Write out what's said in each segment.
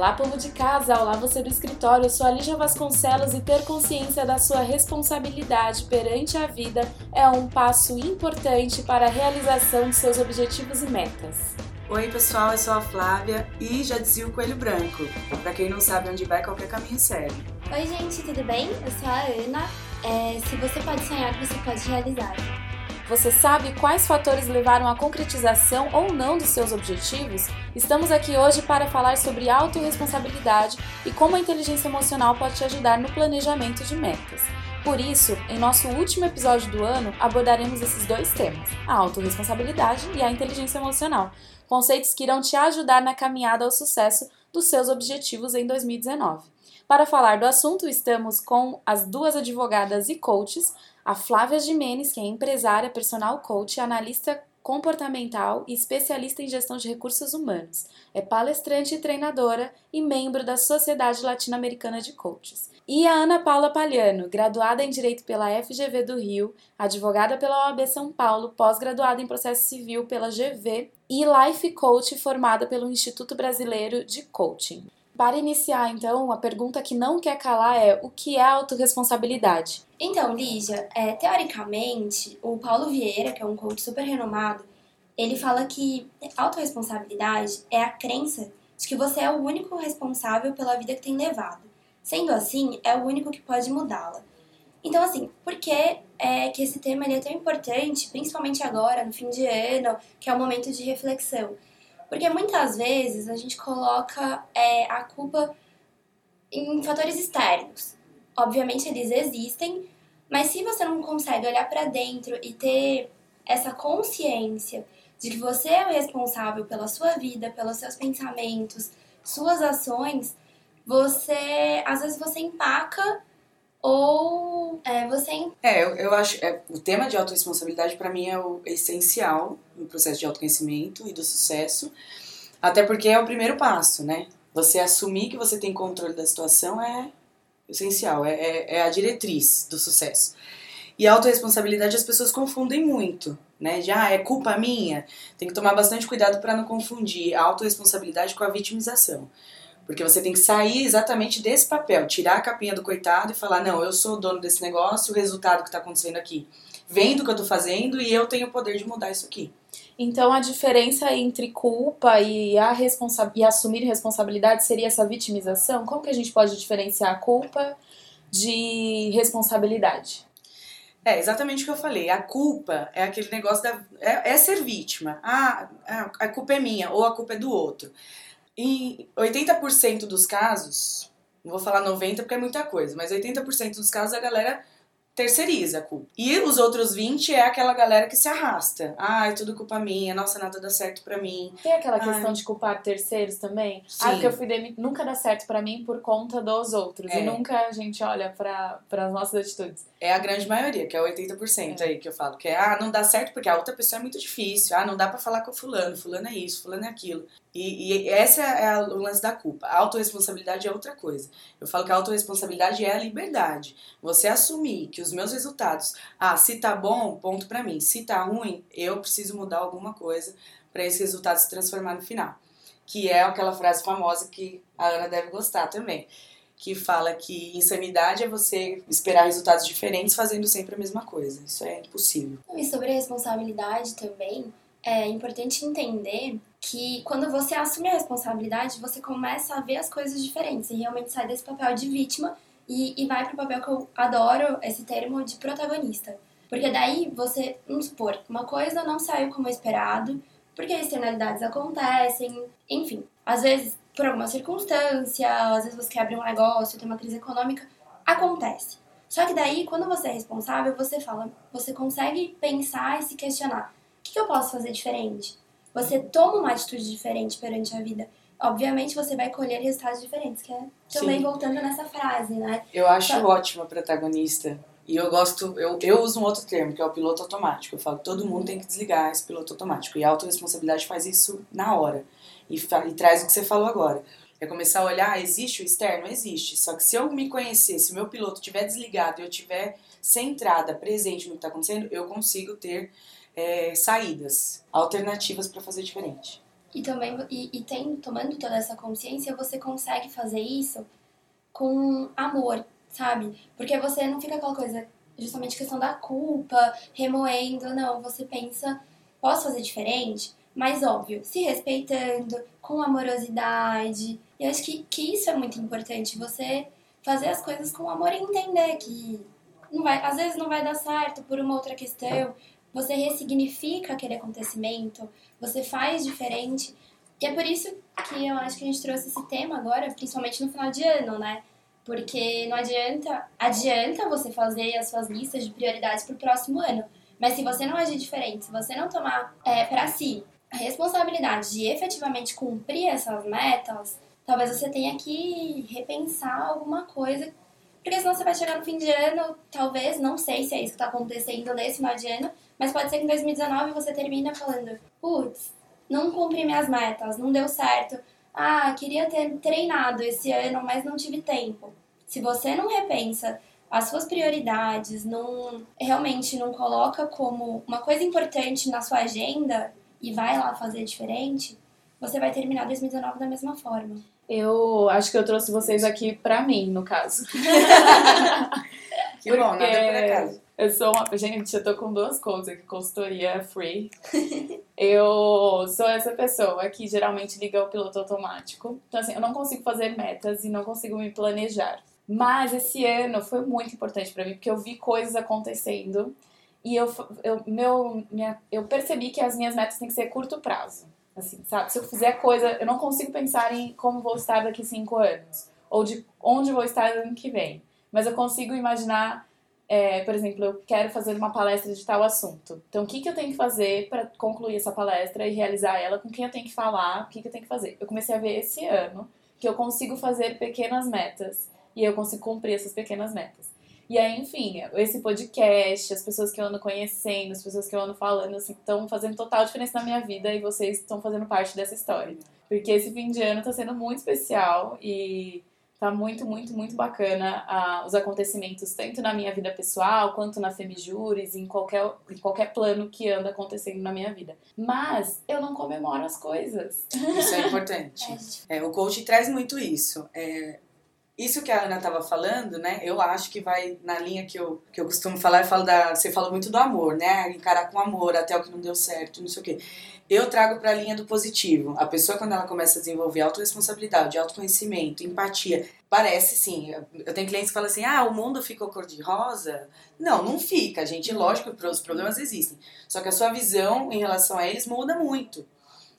Olá, povo de casa! Olá, você do escritório! Eu sou a Lígia Vasconcelos e ter consciência da sua responsabilidade perante a vida é um passo importante para a realização de seus objetivos e metas. Oi, pessoal, eu sou a Flávia e já dizia o Coelho Branco. Para quem não sabe onde vai, qualquer caminho serve. Oi, gente, tudo bem? Eu sou a Ana. É, se você pode sonhar, você pode realizar. Você sabe quais fatores levaram à concretização ou não dos seus objetivos? Estamos aqui hoje para falar sobre autorresponsabilidade e como a inteligência emocional pode te ajudar no planejamento de metas. Por isso, em nosso último episódio do ano, abordaremos esses dois temas: a autorresponsabilidade e a inteligência emocional, conceitos que irão te ajudar na caminhada ao sucesso dos seus objetivos em 2019. Para falar do assunto, estamos com as duas advogadas e coaches, a Flávia Jimenez, que é empresária, personal coach, analista comportamental e especialista em gestão de recursos humanos. É palestrante e treinadora e membro da Sociedade Latino-Americana de Coaches. E a Ana Paula Palhano, graduada em Direito pela FGV do Rio, advogada pela OAB São Paulo, pós-graduada em Processo Civil pela GV e Life Coach formada pelo Instituto Brasileiro de Coaching. Para iniciar, então, a pergunta que não quer calar é: o que é autorresponsabilidade? Então, Lígia, é, teoricamente, o Paulo Vieira, que é um coach super renomado, ele fala que autorresponsabilidade é a crença de que você é o único responsável pela vida que tem levado. Sendo assim, é o único que pode mudá-la. Então, assim, por que é que esse tema é tão importante, principalmente agora, no fim de ano, que é o momento de reflexão? Porque muitas vezes a gente coloca é, a culpa em fatores externos. Obviamente eles existem, mas se você não consegue olhar para dentro e ter essa consciência de que você é o responsável pela sua vida, pelos seus pensamentos, suas ações, você às vezes você empaca ou é, você. É, eu, eu acho. É, o tema de autorresponsabilidade para mim é o essencial no processo de autoconhecimento e do sucesso. Até porque é o primeiro passo, né? Você assumir que você tem controle da situação é essencial, é, é, é a diretriz do sucesso. E a autorresponsabilidade as pessoas confundem muito, né? Já ah, é culpa minha. Tem que tomar bastante cuidado para não confundir a autorresponsabilidade com a vitimização. Porque você tem que sair exatamente desse papel, tirar a capinha do coitado e falar: não, eu sou o dono desse negócio, o resultado que está acontecendo aqui vem do que eu estou fazendo e eu tenho o poder de mudar isso aqui. Então a diferença entre culpa e, a responsa e assumir responsabilidade seria essa vitimização? Como que a gente pode diferenciar a culpa de responsabilidade? É exatamente o que eu falei. A culpa é aquele negócio da. É, é ser vítima. Ah, a culpa é minha ou a culpa é do outro. Em 80% dos casos, não vou falar 90% porque é muita coisa, mas 80% dos casos a galera terceiriza a culpa. E os outros 20 é aquela galera que se arrasta. Ai, tudo culpa minha, nossa, nada dá certo pra mim. Tem aquela Ai. questão de culpar terceiros também? Sim. Ah, porque eu fui demit... nunca dá certo pra mim por conta dos outros. É. E nunca a gente olha para as nossas atitudes. É a grande maioria, que é 80% é. aí que eu falo. Que é, ah, não dá certo porque a outra pessoa é muito difícil. Ah, não dá para falar com o fulano. Fulano é isso, fulano é aquilo. E, e essa é o lance da culpa. A autorresponsabilidade é outra coisa. Eu falo que a autorresponsabilidade é a liberdade. Você assumir que os meus resultados, ah, se tá bom, ponto para mim. Se tá ruim, eu preciso mudar alguma coisa para esse resultado se transformar no final. Que é aquela frase famosa que a Ana deve gostar também que fala que insanidade é você esperar resultados diferentes fazendo sempre a mesma coisa. Isso é impossível. E sobre a responsabilidade também, é importante entender que quando você assume a responsabilidade, você começa a ver as coisas diferentes e realmente sai desse papel de vítima e, e vai para o papel que eu adoro esse termo de protagonista. Porque daí você, vamos supor, uma coisa não saiu como esperado, porque externalidades acontecem, enfim. Às vezes por alguma circunstância, às vezes você abrir um negócio, tem uma crise econômica, acontece. Só que daí, quando você é responsável, você fala, você consegue pensar e se questionar: o que, eu posso fazer diferente? Você toma uma atitude diferente perante a vida. Obviamente você vai colher resultados diferentes, que é também Sim. voltando nessa frase, né? Eu acho Só... ótima protagonista. E eu gosto, eu, eu uso um outro termo, que é o piloto automático. Eu falo todo mundo tem que desligar esse piloto automático. E a autorresponsabilidade faz isso na hora e, e traz o que você falou agora. É começar a olhar, ah, existe o externo? Existe. Só que se eu me conhecer, se meu piloto estiver desligado e eu estiver centrada, presente no que está acontecendo, eu consigo ter é, saídas, alternativas para fazer diferente. E também, e, e tomando toda essa consciência, você consegue fazer isso com amor, sabe? Porque você não fica aquela coisa, justamente questão da culpa, remoendo, não. Você pensa, posso fazer diferente? Mas óbvio, se respeitando, com amorosidade. E eu acho que, que isso é muito importante, você fazer as coisas com amor e entender que não vai, às vezes não vai dar certo por uma outra questão. Você ressignifica aquele acontecimento, você faz diferente. E é por isso que eu acho que a gente trouxe esse tema agora, principalmente no final de ano, né? Porque não adianta, adianta você fazer as suas listas de prioridades para o próximo ano. Mas se você não agir diferente, se você não tomar é, para si a responsabilidade de efetivamente cumprir essas metas, talvez você tenha que repensar alguma coisa. Porque senão você vai chegar no fim de ano, talvez, não sei se é isso que está acontecendo nesse final de ano, mas pode ser que em 2019 você termina falando, putz, não cumpri minhas metas, não deu certo. Ah, queria ter treinado esse ano, mas não tive tempo. Se você não repensa as suas prioridades, não realmente não coloca como uma coisa importante na sua agenda e vai lá fazer diferente, você vai terminar 2019 da mesma forma. Eu acho que eu trouxe vocês aqui pra mim, no caso. nada por acaso. Eu sou uma. Gente, eu tô com duas coisas aqui: consultoria free. eu sou essa pessoa que geralmente liga o piloto automático. Então, assim, eu não consigo fazer metas e não consigo me planejar. Mas esse ano foi muito importante para mim, porque eu vi coisas acontecendo e eu, eu, meu, minha, eu percebi que as minhas metas têm que ser curto prazo. Assim, sabe? Se eu fizer coisa, eu não consigo pensar em como vou estar daqui cinco anos, ou de onde vou estar no ano que vem. Mas eu consigo imaginar é, por exemplo, eu quero fazer uma palestra de tal assunto. Então, o que, que eu tenho que fazer para concluir essa palestra e realizar ela? Com quem eu tenho que falar? O que, que eu tenho que fazer? Eu comecei a ver esse ano que eu consigo fazer pequenas metas e eu consigo cumprir essas pequenas metas. E aí, enfim, esse podcast, as pessoas que eu ando conhecendo, as pessoas que eu ando falando, assim, estão fazendo total diferença na minha vida e vocês estão fazendo parte dessa história. Porque esse fim de ano está sendo muito especial e Tá muito, muito, muito bacana uh, os acontecimentos, tanto na minha vida pessoal, quanto na Femijures, em qualquer, em qualquer plano que anda acontecendo na minha vida. Mas eu não comemoro as coisas. Isso é importante. é, o coach traz muito isso. É, isso que a Ana estava falando, né? Eu acho que vai na linha que eu, que eu costumo falar, eu falo da, você fala muito do amor, né? Encarar com amor até o que não deu certo, não sei o quê. Eu trago para a linha do positivo. A pessoa, quando ela começa a desenvolver autorresponsabilidade, autoconhecimento, empatia, parece sim. Eu tenho clientes que falam assim: ah, o mundo ficou cor-de-rosa. Não, não fica, gente. Lógico os problemas existem. Só que a sua visão em relação a eles muda muito.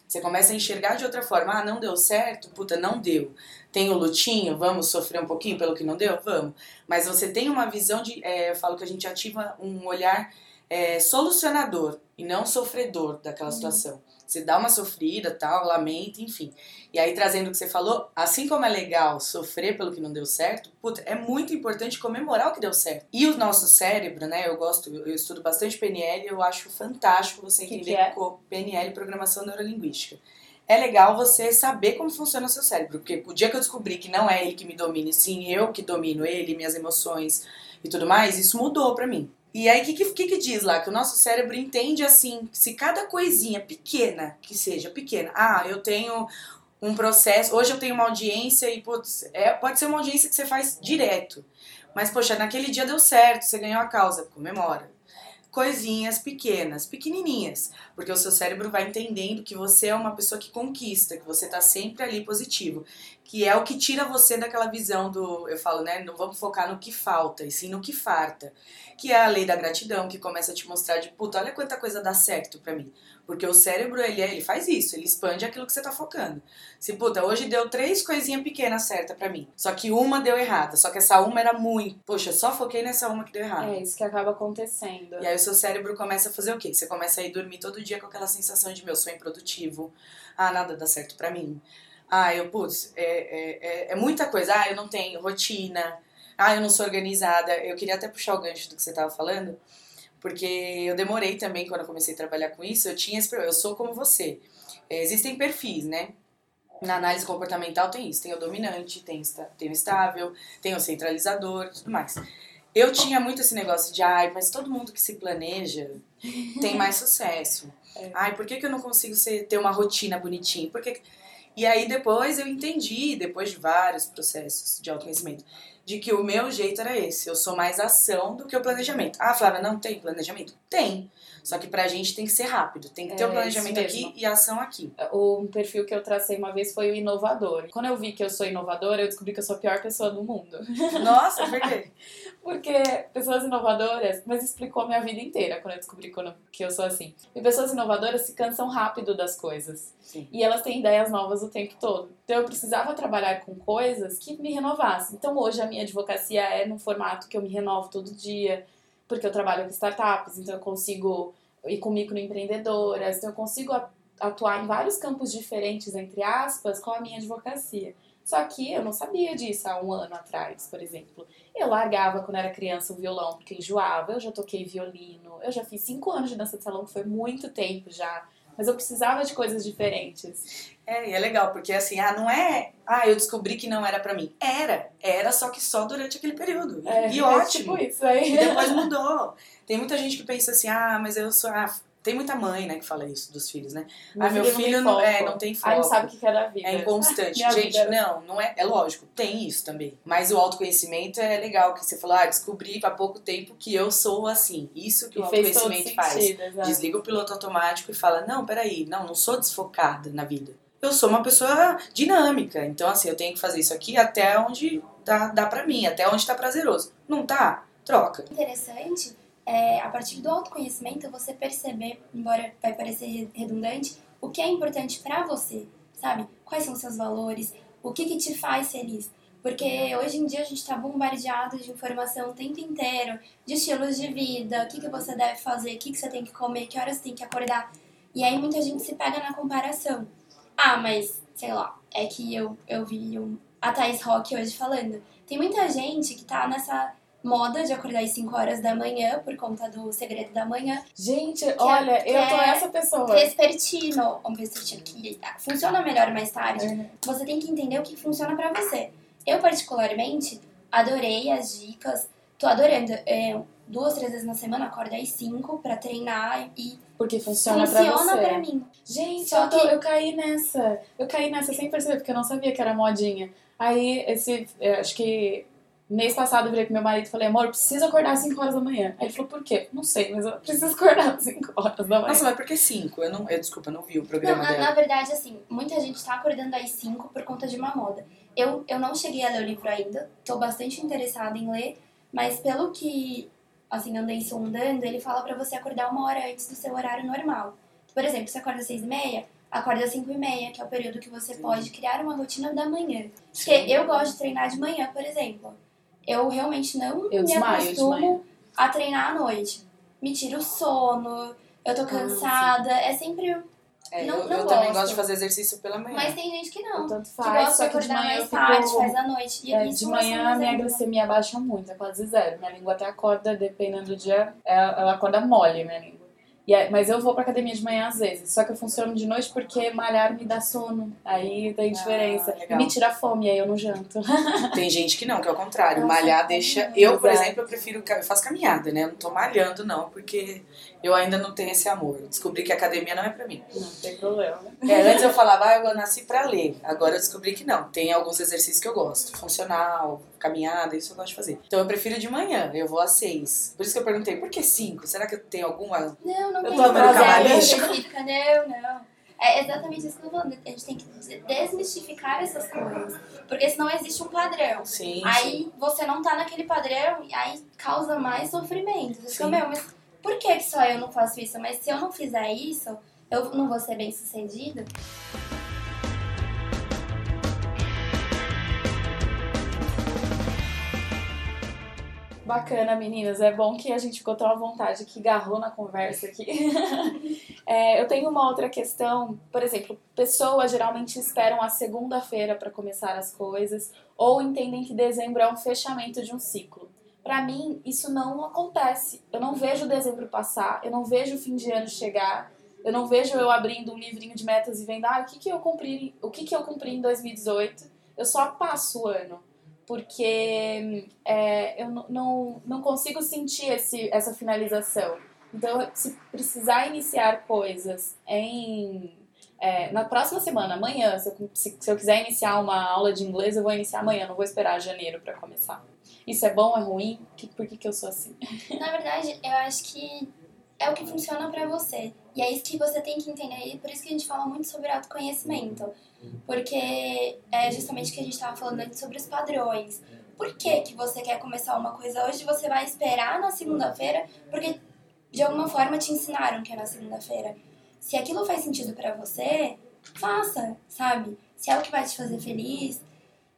Você começa a enxergar de outra forma. Ah, não deu certo? Puta, não deu. Tem o lutinho, vamos sofrer um pouquinho pelo que não deu? Vamos. Mas você tem uma visão de. É, eu falo que a gente ativa um olhar é, solucionador e não sofredor daquela uhum. situação. Você dá uma sofrida, tal, lamenta, enfim. E aí, trazendo o que você falou, assim como é legal sofrer pelo que não deu certo, puta, é muito importante comemorar o que deu certo. E o nosso cérebro, né? Eu gosto, eu estudo bastante PNL, eu acho fantástico você entender que que é? PNL, Programação Neurolinguística. É legal você saber como funciona o seu cérebro, porque o dia que eu descobri que não é ele que me domina, sim eu que domino ele, minhas emoções e tudo mais, isso mudou pra mim. E aí, o que, que, que diz lá? Que o nosso cérebro entende assim, se cada coisinha pequena, que seja pequena, ah, eu tenho um processo, hoje eu tenho uma audiência e putz, é, pode ser uma audiência que você faz direto. Mas, poxa, naquele dia deu certo, você ganhou a causa, comemora coisinhas pequenas, pequenininhas, porque o seu cérebro vai entendendo que você é uma pessoa que conquista, que você está sempre ali positivo, que é o que tira você daquela visão do, eu falo, né, não vamos focar no que falta, e sim no que farta, que é a lei da gratidão, que começa a te mostrar de, puta, olha quanta coisa dá certo para mim. Porque o cérebro, ele, ele faz isso, ele expande aquilo que você tá focando. Se, puta, hoje deu três coisinhas pequenas certas para mim. Só que uma deu errada. Só que essa uma era muito. Poxa, só foquei nessa uma que deu errada. É isso que acaba acontecendo. E aí o seu cérebro começa a fazer o quê? Você começa a ir dormir todo dia com aquela sensação de, meu, sou improdutivo. Ah, nada dá certo para mim. Ah, eu, putz, é, é, é, é muita coisa. Ah, eu não tenho rotina. Ah, eu não sou organizada. Eu queria até puxar o gancho do que você tava falando porque eu demorei também quando eu comecei a trabalhar com isso, eu tinha esse eu sou como você. É, existem perfis, né? Na análise comportamental tem isso, tem o dominante, tem, tem o estável, tem o centralizador e tudo mais. Eu tinha muito esse negócio de, ai, mas todo mundo que se planeja tem mais sucesso. É. Ai, por que, que eu não consigo ser, ter uma rotina bonitinha? Por que que- E aí depois eu entendi, depois de vários processos de autoconhecimento, de que o meu jeito era esse. Eu sou mais ação do que o planejamento. Ah, Flávia, não tem planejamento? Tem. Só que pra gente tem que ser rápido. Tem que ter É, o planejamento isso mesmo. aqui e a ação aqui. O perfil que eu tracei uma vez foi o inovador. Quando eu vi que eu sou inovadora, eu descobri que eu sou a pior pessoa do mundo. Nossa, por quê? Porque pessoas inovadoras, mas explicou a minha vida inteira quando eu descobri que eu sou assim. E pessoas inovadoras se cansam rápido das coisas. Sim. E elas têm ideias novas o tempo todo. Então eu precisava trabalhar com coisas que me renovassem. Então hoje a minha advocacia é num formato que eu me renovo todo dia, porque eu trabalho com startups, então eu consigo ir com microempreendedoras, então eu consigo atuar em vários campos diferentes, entre aspas, com a minha advocacia. Só que eu não sabia disso há um ano atrás, por exemplo. Eu largava quando era criança o violão porque enjoava. Eu já toquei violino. Eu já fiz cinco anos de dança de salão, que foi muito tempo já. Mas eu precisava de coisas diferentes. É, e é legal, porque assim, ah, não é. Ah, eu descobri que não era pra mim. Era. Era, só que só durante aquele período. É, e é ótimo. tipo isso aí. E depois mudou. Tem muita gente que pensa assim, ah, mas eu sou. Ah, tem muita mãe, né, que fala isso dos filhos, né? ah, meu filho não, tem é, não tem foco. Aí não sabe o que é da vida. É inconstante. Gente, vida- não, não é. É lógico, tem isso também. Mas o autoconhecimento é legal, que você falou, ah, descobri há pouco tempo que eu sou assim. Isso que o E todo autoconhecimento faz. sentido. Desliga o piloto automático e fala, não, peraí, não, não sou desfocada na vida. Eu sou uma pessoa dinâmica. Então, assim, eu tenho que fazer isso aqui até onde dá, dá pra mim, até onde tá prazeroso. Não tá? Troca. interessante é, a partir do autoconhecimento, você perceber, embora vai parecer redundante, o que é importante pra você, sabe? Quais são seus valores, o que, que te faz feliz. Porque hoje em dia a gente tá bombardeado de informação o tempo inteiro, de estilos de vida, o que, que você deve fazer, o que, que você tem que comer, que horas você tem que acordar. E aí muita gente se pega na comparação. Ah, mas, sei lá, é que eu, eu vi um, a Thais Rock hoje falando. Tem muita gente que tá nessa moda de acordar às 5 horas da manhã por conta do segredo da manhã. Gente, olha, que eu tô é- essa pessoa. Vespertino, um vespertino que funciona melhor mais tarde. Uhum. Você tem que entender o que funciona pra você. Eu, particularmente, adorei as dicas. Tô adorando. É, duas, três vezes na semana, acordo às 5 pra treinar e Porque funciona, pra funciona você. pra mim. Gente, Só eu, tô- que- eu caí nessa. Eu caí nessa sem perceber, porque eu não sabia que era modinha. Aí, esse. eu acho que. Mês passado eu virei pro meu marido e falei, amor, eu preciso acordar às 5 horas da manhã. Aí ele falou, por quê? Não sei, mas eu preciso acordar às 5 horas da manhã. Nossa, mas por que cinco? Eu não. Eu, desculpa, eu não vi o Não, programa na, dela. na verdade, assim, muita gente tá acordando às 5 por conta de uma moda. Eu, eu não cheguei a ler o livro ainda, tô bastante interessada em ler, mas pelo que, assim, andei sondando, ele fala pra você acordar uma hora antes do seu horário normal. Por exemplo, você acorda às 6 e meia, acorda às 5 e meia, que é o período que você Sim. pode criar uma rotina da manhã. Sim. Porque eu gosto de treinar de manhã, por exemplo. Eu realmente não Eu me desmaio acostumo a treinar à noite. Me tira o sono, eu tô Ah, cansada, é sempre É, não- eu, não eu também gosto. de fazer exercício pela manhã. Mas tem gente que não. Tanto Que faz, gosta só de que de manhã eu mais tarde, fico... faz à noite. E É, isso de manhã faz minha ainda. glicemia baixa muito, é quase zero. Minha língua até acorda, dependendo do dia, ela, ela acorda mole, minha língua. É- mas eu vou pra academia de manhã às vezes, só que eu funciono de noite porque malhar me dá sono. Aí tem diferença. Ah, me tira fome, aí eu não janto. Tem gente que não, que é o contrário. Malhar deixa. Eu, por Exato. exemplo, eu prefiro. Eu faço caminhada, né? Eu não tô malhando, não, porque eu ainda não tenho esse amor. Eu descobri que a academia não é pra mim. Não tem problema. É, antes eu falava, ah, eu nasci pra ler. Agora eu descobri que não. Tem alguns exercícios que eu gosto. Funcional, caminhada, isso eu gosto de fazer. Então eu prefiro de manhã, eu vou às seis. Por isso que eu perguntei, por que cinco? Será que eu tenho alguma. Não, não Eu tô coisa cabalístico. específica, não, não. É exatamente isso que eu tô falando. A gente tem que desmistificar essas coisas. Porque senão existe um padrão. Sim. sim. Aí você não tá naquele padrão e aí causa mais sofrimento. Você fica, Sim. meu, mas por que, que só eu não faço isso? Mas se eu não fizer isso, eu não vou ser bem sucedido. Bacana, meninas. É bom que a gente ficou tão à vontade que garrou na conversa aqui. É, eu tenho uma outra questão. Por exemplo, pessoas geralmente esperam a segunda-feira para começar as coisas ou entendem que dezembro é um fechamento de um ciclo. Para mim, isso não acontece. Eu não vejo dezembro passar, eu não vejo o fim de ano chegar, eu não vejo eu abrindo um livrinho de metas e vendo, ah, o que, que eu cumpri, o que, que eu cumpri em 2018. Eu só passo o ano porque é, eu não, não consigo sentir esse, essa finalização. Então, se precisar iniciar coisas em é, na próxima semana, amanhã, se eu, se, se eu, quiser iniciar uma aula de inglês, eu vou iniciar amanhã, não vou esperar janeiro para começar. Isso é bom, é ruim? Que, por que, que eu sou assim? Na verdade, eu acho que é o que funciona para você. E é isso que você tem que entender. E por isso que a gente fala muito sobre autoconhecimento. Porque é justamente o que a gente estava falando antes sobre os padrões. Por que, que você quer começar uma coisa hoje você vai esperar na segunda-feira? Porque de alguma forma te ensinaram que é na segunda-feira. Se aquilo faz sentido para você, faça, sabe? Se é o que vai te fazer feliz.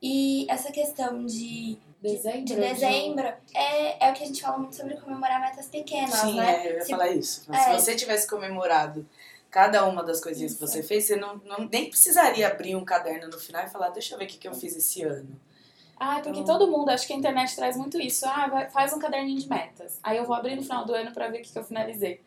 E essa questão de Dezembro? De dezembro. É, é o que a gente fala muito sobre comemorar metas pequenas, Sim, né? É, eu ia Se- falar isso. Mas é. Se você tivesse comemorado cada uma das coisinhas que você fez, você não, não- nem precisaria abrir um caderno no final e falar, deixa eu ver o que, que eu fiz esse ano. Ah, porque Então- todo mundo, acho que a internet traz muito isso. Ah, vai- faz um caderninho de metas. Aí eu vou abrir no final do ano pra ver o que, que eu finalizei.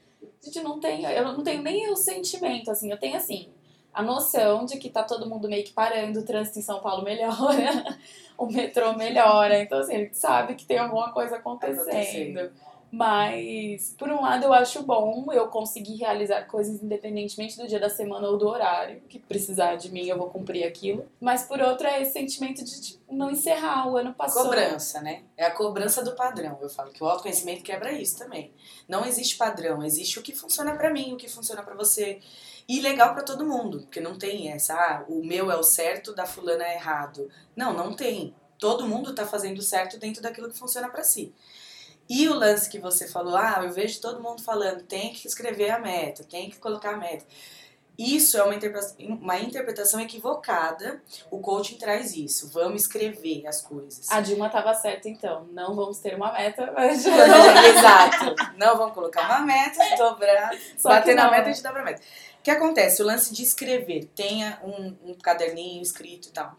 Gente, não tenho, eu não tenho nem o sentimento, assim, eu tenho assim, a noção de que tá todo mundo meio que parando, o trânsito em São Paulo melhora, o metrô melhora, então assim, a gente sabe que tem alguma coisa acontecendo. Mas, por um lado, eu acho bom eu conseguir realizar coisas independentemente do dia da semana ou do horário, que precisar de mim eu vou cumprir aquilo. Mas, por outro, é esse sentimento de tipo, não encerrar, o ano passou. Cobrança, né? É a cobrança do padrão. Eu falo que o autoconhecimento quebra isso também. Não existe padrão, existe o que funciona pra mim, o que funciona pra você. E legal pra todo mundo, porque não tem essa, ah, o meu é o certo, da fulana é errado. Não, não tem. Todo mundo tá fazendo certo dentro daquilo que funciona pra si. E o lance que você falou, ah, eu vejo todo mundo falando, tem que escrever a meta, tem que colocar a meta. Isso é uma interpretação, uma interpretação equivocada. O coaching traz isso. Vamos escrever as coisas. A Dilma tava certa, então. Não vamos ter uma meta, mas. Exato. Não vamos colocar uma meta, dobrar, Só bater na meta, a gente dobra a meta. O que acontece? O lance de escrever, tenha um, um caderninho escrito e tal.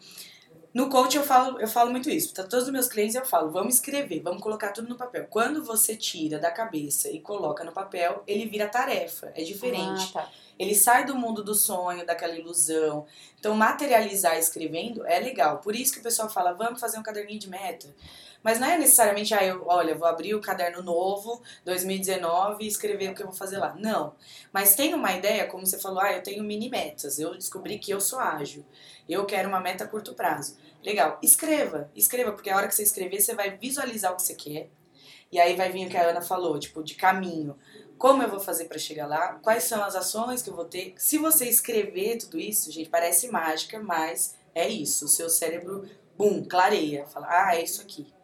No coach eu falo, eu falo muito isso. Para todos os meus clientes eu falo, vamos escrever, vamos colocar tudo no papel. Quando você tira da cabeça e coloca no papel, ele vira tarefa, é diferente. Ah, tá. Ele sai do mundo do sonho, daquela ilusão. Então, materializar escrevendo é legal. Por isso que o pessoal fala, vamos fazer um caderninho de meta. Mas não é necessariamente, ah, eu, olha, vou abrir o caderno novo, 2019, e escrever o que eu vou fazer lá. Não. Mas tem uma ideia, como você falou, ah, eu tenho mini metas. Eu descobri que eu sou ágil. Eu quero uma meta a curto prazo. Legal. Escreva, escreva, porque a hora que você escrever, você vai visualizar o que você quer. E aí vai vir o que a Ana falou, tipo, de caminho. Como eu vou fazer para chegar lá? Quais são as ações que eu vou ter? Se você escrever tudo isso, gente, parece mágica, mas é isso. O seu cérebro, bum, clareia. Fala, ah, é isso aqui.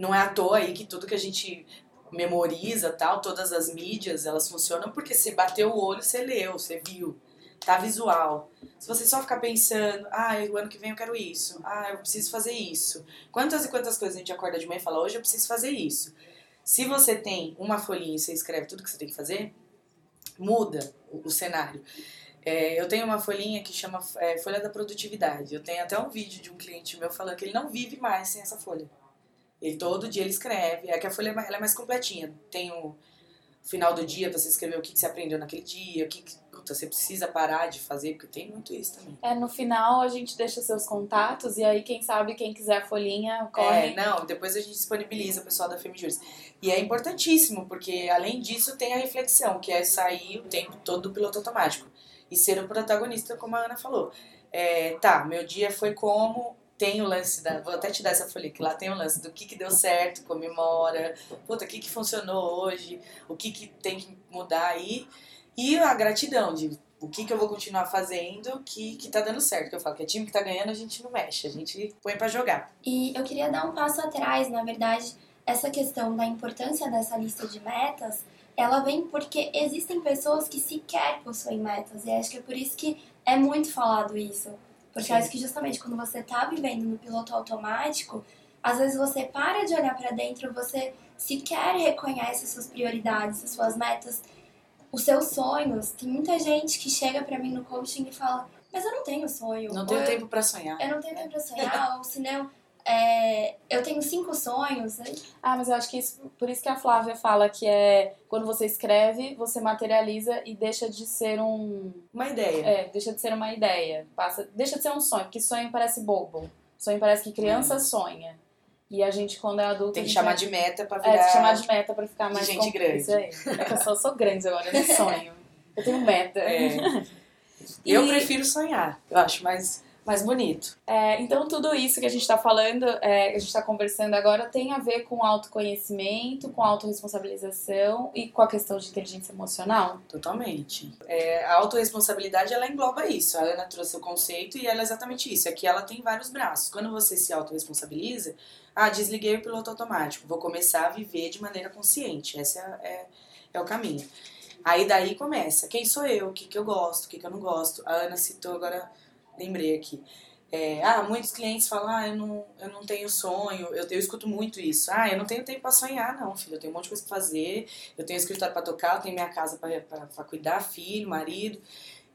Não é à toa aí que tudo que a gente memoriza, tal, todas as mídias, elas funcionam porque você bateu o olho, você leu, você viu. Tá visual. Se você só ficar pensando, ah, o ano que vem eu quero isso, ah, eu preciso fazer isso. Quantas e quantas coisas a gente acorda de manhã e fala, hoje eu preciso fazer isso. Se você tem uma folhinha e você escreve tudo que você tem que fazer, muda o, o cenário. É, eu tenho uma folhinha que chama é, Folha da Produtividade. Eu tenho até um vídeo de um cliente meu falando que ele não vive mais sem essa folha. Ele todo dia ele escreve. É que a folha é mais- ela é mais completinha. Tem o final do dia pra você escrever o que, que você aprendeu naquele dia, o que, que puta, você precisa parar de fazer, porque tem muito isso também. É, no final a gente deixa seus contatos e aí quem sabe, quem quiser a folhinha, corre. É, não, depois a gente disponibiliza o pessoal da Femijuris. E é importantíssimo, porque além disso tem a reflexão, que é sair o tempo todo do piloto automático. E ser o protagonista, como a Ana falou. É, tá, meu dia foi como. Tem o lance da. Vou até te dar essa folha que lá tem o lance do que, que deu certo, comemora. Puta, o que, que funcionou hoje, o que, que tem que mudar aí. E a gratidão de o que, que eu vou continuar fazendo que, que tá dando certo. Que eu falo que é time que tá ganhando, a gente não mexe, a gente põe pra jogar. E eu queria dar um passo atrás, na verdade, essa questão da importância dessa lista de metas, ela vem porque existem pessoas que sequer possuem metas, e acho que é por isso que é muito falado isso. Porque Sim. eu acho que justamente quando você tá vivendo no piloto automático, às vezes você para de olhar pra dentro, você sequer reconhece as suas prioridades, as suas metas, os seus sonhos. Tem muita gente que chega pra mim no coaching e fala: Mas eu não tenho sonho. Não tenho eu- tempo pra sonhar. eu não tenho tempo pra sonhar, ou se não, é, eu tenho cinco sonhos. né? Ah, mas eu acho que isso, por isso que a Flávia fala que é quando você escreve, você materializa e deixa de ser um. Uma ideia. É, deixa de ser uma ideia. Passa, deixa de ser um sonho, porque sonho parece bobo. Sonho parece que criança sonha. E a gente, quando é adulto. Tem que gente chamar vai- de meta pra É, virar. tem que chamar de meta pra ficar de mais gente com- grande. Aí. É que eu só sou grande agora, eu sonho. Eu tenho meta. É. Eu E- prefiro sonhar, eu acho mais, mais bonito. É, então, tudo isso que a gente está falando, é, a gente está conversando agora, tem a ver com autoconhecimento, com autorresponsabilização e com a questão de inteligência emocional? Totalmente. É, a autorresponsabilidade, ela engloba isso. A Ana trouxe o conceito e ela é exatamente isso. É que ela tem vários braços. Quando você se autorresponsabiliza, ah, desliguei o piloto automático, vou começar a viver de maneira consciente. Esse é, é, é o caminho. Aí daí começa. Quem sou eu? O que, que eu gosto? O que, que eu não gosto? A Ana citou, agora lembrei aqui. É, ah, muitos clientes falam, ah, eu não, eu não tenho sonho. Eu, eu escuto muito isso. Ah, eu não tenho tempo pra sonhar, não, filho. Eu tenho um monte de coisa pra fazer. Eu tenho escritório pra tocar, eu tenho minha casa pra cuidar, filho, marido.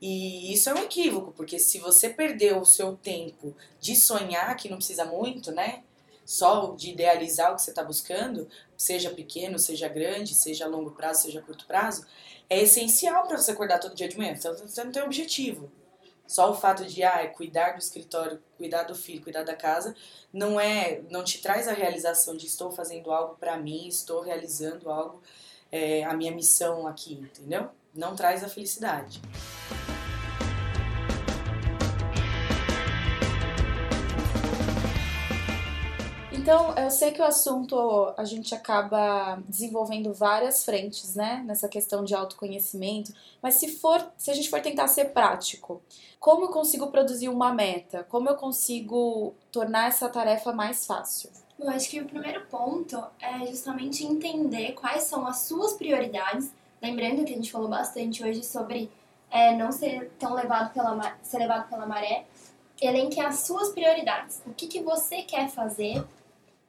E isso é um equívoco, porque se você perdeu o seu tempo de sonhar, que não precisa muito, né? Só de idealizar o que você está buscando, seja pequeno, seja grande, seja a longo prazo, seja a curto prazo, é essencial para você acordar todo dia de manhã. Então você não tem objetivo. Só o fato de ah, cuidar do escritório, cuidar do filho, cuidar da casa, não é, não te traz a realização de estou fazendo algo para mim, estou realizando algo, é, a minha missão aqui, entendeu? Não traz a felicidade. Então, eu sei que o assunto a gente acaba desenvolvendo várias frentes, né, nessa questão de autoconhecimento, mas se for, se a gente for tentar ser prático, como eu consigo produzir uma meta? Como eu consigo tornar essa tarefa mais fácil? Bom, acho que o primeiro ponto é justamente entender quais são as suas prioridades. Lembrando que a gente falou bastante hoje sobre é, não ser tão levado pela, ser levado pela maré. Elenque as suas prioridades. O que, que você quer fazer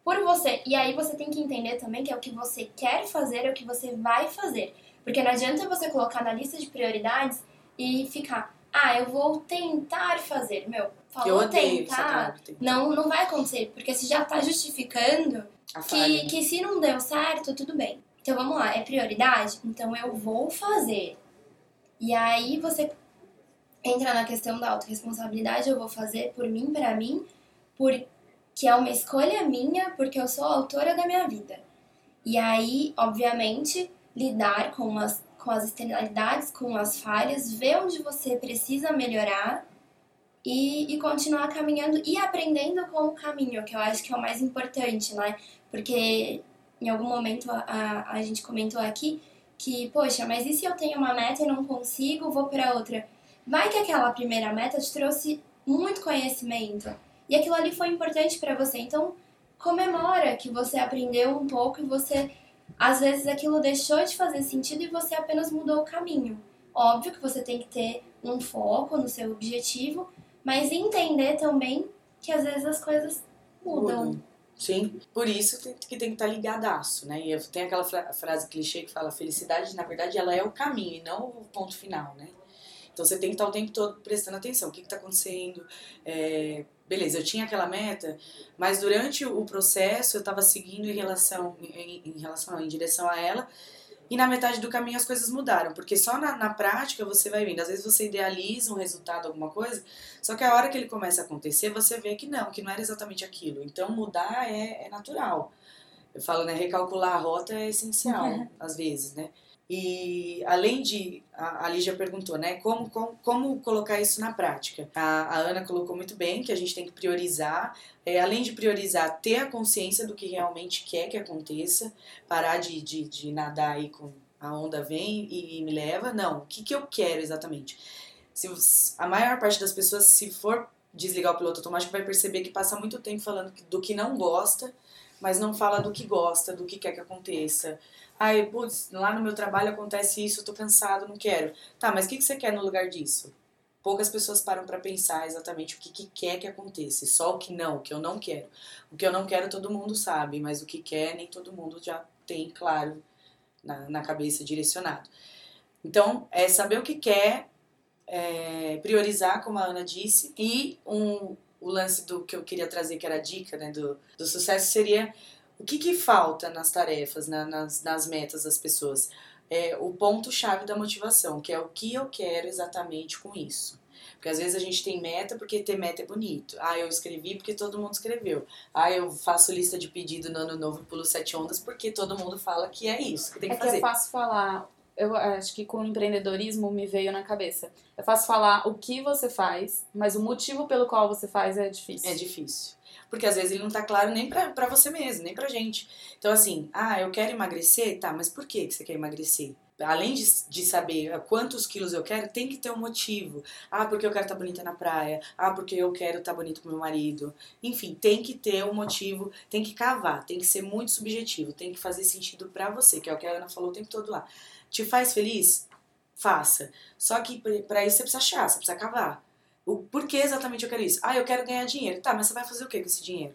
por você. E aí você tem que entender também que é o que você quer fazer, é o que você vai fazer. Porque não adianta você colocar na lista de prioridades e ficar, ah, eu vou tentar fazer. Meu, eu falou tentar, não, não vai acontecer, porque você já tá justificando que, né? que se não deu certo, tudo bem. Então vamos lá, é prioridade? Então eu vou fazer. E aí você entra na questão da autorresponsabilidade, eu vou fazer por mim, pra mim, porque é uma escolha minha, porque eu sou autora da minha vida. E aí, obviamente, lidar com as, com as externalidades, com as falhas, ver onde você precisa melhorar e, e continuar caminhando e aprendendo com o caminho, que eu acho que é o mais importante, né? Porque em algum momento a, a, a gente comentou aqui que, poxa, mas e se eu tenho uma meta e não consigo, vou para outra? Vai que aquela primeira meta te trouxe muito conhecimento e aquilo ali foi importante para você, então comemora que você aprendeu um pouco e você, às vezes, aquilo deixou de fazer sentido e você apenas mudou o caminho. Óbvio que você tem que ter um foco no seu objetivo, mas entender também que às vezes as coisas mudam. Mudam. Sim, por isso que tem que estar ligadaço, né? E tem aquela fra- frase clichê que fala: felicidade, na verdade, ela é o caminho e não o ponto final, né? Então você tem que estar o tempo todo prestando atenção: o que está acontecendo? É, beleza, eu tinha aquela meta, mas durante o processo eu estava seguindo em relação, em, em relação, em direção a ela. E na metade do caminho as coisas mudaram, porque só na, na prática você vai vendo. Às vezes você idealiza um resultado, alguma coisa, só que a hora que ele começa a acontecer, você vê que não, que não era exatamente aquilo. Então mudar é, é natural. Eu falo, né? Recalcular a rota é essencial, às vezes, né? E além de. A, Lígia perguntou, né? Como, como, como colocar isso na prática? A, a Ana colocou muito bem que a gente tem que priorizar. É, além de priorizar, ter a consciência do que realmente quer que aconteça, parar de, de, de nadar aí com a onda vem e, e me leva. Não, o que, que eu quero exatamente? Se a maior parte das pessoas, se for desligar o piloto automático, vai perceber que passa muito tempo falando do que não gosta, mas não fala do que gosta, do que quer que aconteça. Ai, putz, lá no meu trabalho acontece isso, eu tô cansado, não quero. Tá, mas o que, que você quer no lugar disso? Poucas pessoas param pra pensar exatamente o que, que quer que aconteça, só o que não, o que eu não quero. O que eu não quero todo mundo sabe, mas o que quer nem todo mundo já tem claro na, na cabeça direcionado. Então, é saber o que quer, é, priorizar, como a Ana disse, e um, o lance do que eu queria trazer, que era a dica né, do, do sucesso, seria o que, que falta nas tarefas, na- nas, nas metas das pessoas. É o ponto-chave da motivação, que é o que eu quero exatamente com isso. Porque às vezes a gente tem meta porque ter meta é bonito. Ah, eu escrevi porque todo mundo escreveu. Ah, eu faço lista de pedido no ano novo pulo sete ondas porque todo mundo fala que é isso que tem que é fazer. que é fácil falar. Eu acho que com o empreendedorismo me veio na cabeça. É fácil falar o que você faz, mas o motivo pelo qual você faz é difícil. É difícil. Porque às vezes ele não tá claro nem pra, você mesmo, nem pra gente. Então, assim, ah, eu quero emagrecer, tá, mas por que, que você quer emagrecer? Além de, de saber quantos quilos eu quero, tem que ter um motivo. Ah, porque eu quero estar tá bonita na praia. Ah, porque eu quero estar tá bonito com meu marido. Enfim, tem que ter um motivo, tem que cavar, tem que ser muito subjetivo, tem que fazer sentido pra você, que é o que a Ana falou o tempo todo lá. Te faz feliz? Faça. Só que para isso você precisa achar, você precisa cavar. O por que exatamente eu quero isso? Ah, eu quero ganhar dinheiro. Tá, mas você vai fazer o que com esse dinheiro?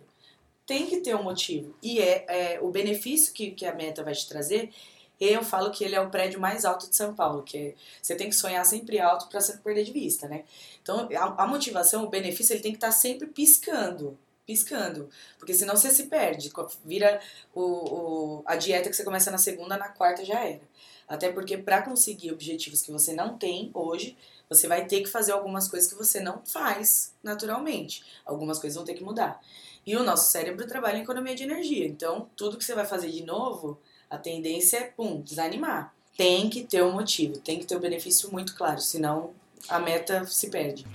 Tem que ter um motivo. E é, é o benefício que, que a meta vai te trazer. Eu falo que ele é o prédio mais alto de São Paulo, que você tem que sonhar sempre alto para você não perder de vista, né? Então, a, a motivação, o benefício, ele tem que estar tá sempre piscando piscando. Porque senão você se perde. Vira o, o, a dieta que você começa na segunda, na quarta já era. Até porque para conseguir objetivos que você não tem hoje, você vai ter que fazer algumas coisas que você não faz naturalmente. Algumas coisas vão ter que mudar. E o nosso cérebro trabalha em economia de energia. Então, tudo que você vai fazer de novo, a tendência é, pum, desanimar. Tem que ter um motivo, tem que ter um benefício muito claro, senão a meta se perde.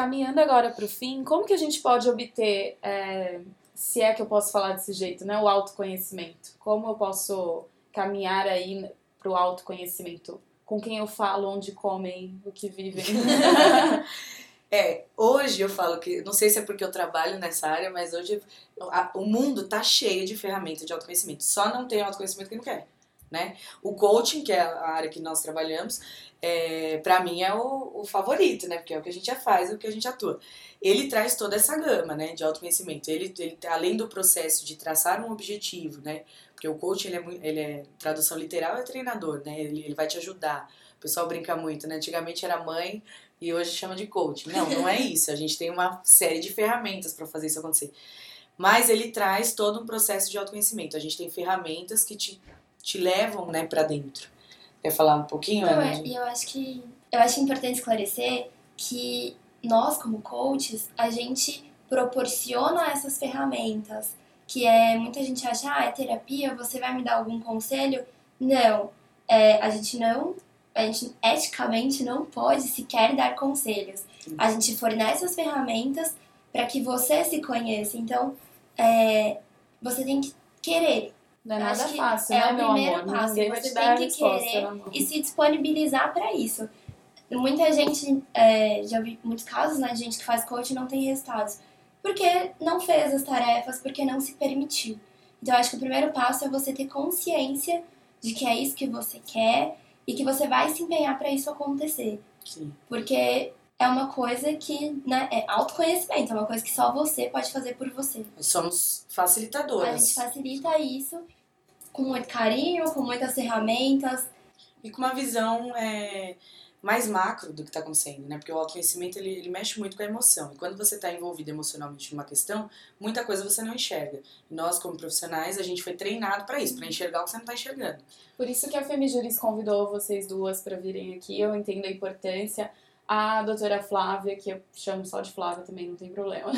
Caminhando agora para o fim, como que a gente pode obter, é, se é que eu posso falar desse jeito, né, o autoconhecimento? Como eu posso caminhar aí para o autoconhecimento? Com quem eu falo, onde comem, o que vivem? É, hoje eu falo que, não sei se é porque eu trabalho nessa área, mas hoje a, o mundo tá cheio de ferramentas de autoconhecimento. Só não tem autoconhecimento que não quer, né? O coaching, que é a área que nós trabalhamos, é, para mim é o, o, favorito, né? Porque é o que a gente já faz, é o que a gente atua. Ele traz toda essa gama, né, de autoconhecimento. Ele, ele além do processo de traçar um objetivo, né? Porque o coach ele é, ele é tradução literal é treinador, né? Ele, ele vai te ajudar. O pessoal brinca muito, né? Antigamente era mãe e hoje chama de coach. Não, não é isso. A gente tem uma série de ferramentas para fazer isso acontecer. Mas ele traz todo um processo de autoconhecimento. A gente tem ferramentas que te, te levam, né, para dentro. Quer falar um pouquinho? Não, é, eu acho que eu acho importante esclarecer que nós como coaches, a gente proporciona essas ferramentas, que é muita gente acha, ah, é terapia, você vai me dar algum conselho? Não, é, a gente não, a gente eticamente não pode sequer dar conselhos. A gente fornece as ferramentas para que você se conheça. Então, é, você tem que querer não é nada fácil, é né, o meu primeiro amor? passo. Ninguém vai você te tem dar que resposta, querer e se disponibilizar para isso. Muita gente, é, já vi muitos casos, né, de gente que faz coaching e não tem resultados. Porque não fez as tarefas, porque não se permitiu. Então, eu acho que o primeiro passo é você ter consciência de que é isso que você quer e que você vai se empenhar para isso acontecer. Sim. Porque é uma coisa que né, é autoconhecimento, é uma coisa que só você pode fazer por você. Nós somos A facilitadoras. gente facilita isso com muito carinho, com muitas ferramentas. E com uma visão é, mais macro do que está acontecendo, né? Porque o autoconhecimento, ele, ele mexe muito com a emoção. E quando você está envolvido emocionalmente numa questão, muita coisa você não enxerga. E nós, como profissionais, a gente foi treinado para isso, para enxergar o que você não está enxergando. Por isso que a Femijuris convidou vocês duas para virem aqui. Eu entendo a importância. A doutora Flávia, que eu chamo só de Flávia também, não tem problema.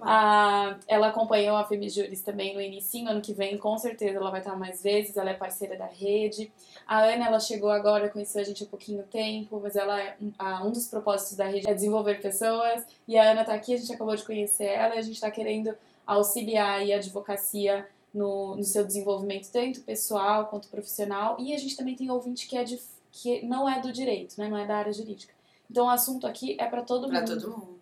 a, ela acompanhou a Femijuris também no início, ano que vem com certeza ela vai estar mais vezes, ela é parceira da rede. A Ana, ela chegou agora, conheceu a gente há pouquinho tempo, mas ela é, um, a, um dos propósitos da rede é desenvolver pessoas. E a Ana tá aqui, a gente acabou de conhecer ela e a gente tá querendo auxiliar a advocacia no, no seu desenvolvimento, tanto pessoal quanto profissional. E a gente também tem ouvinte que, é de, que não é do direito, né? não é da área jurídica. Então o assunto aqui é para todo Para mundo. todo mundo.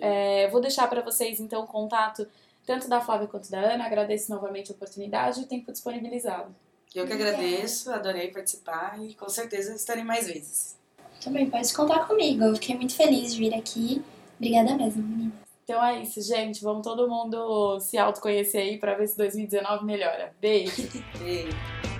É, vou deixar para vocês então o contato tanto da Flávia quanto da Ana. Agradeço novamente a oportunidade e o tempo disponibilizado. Eu que agradeço, adorei participar e com certeza estarei mais vezes. Também pode contar comigo. Eu fiquei muito feliz de vir aqui. Obrigada mesmo, meninas. Então é isso, gente. Vamos todo mundo se autoconhecer aí para ver se 2019 melhora. Beijo! Beijo.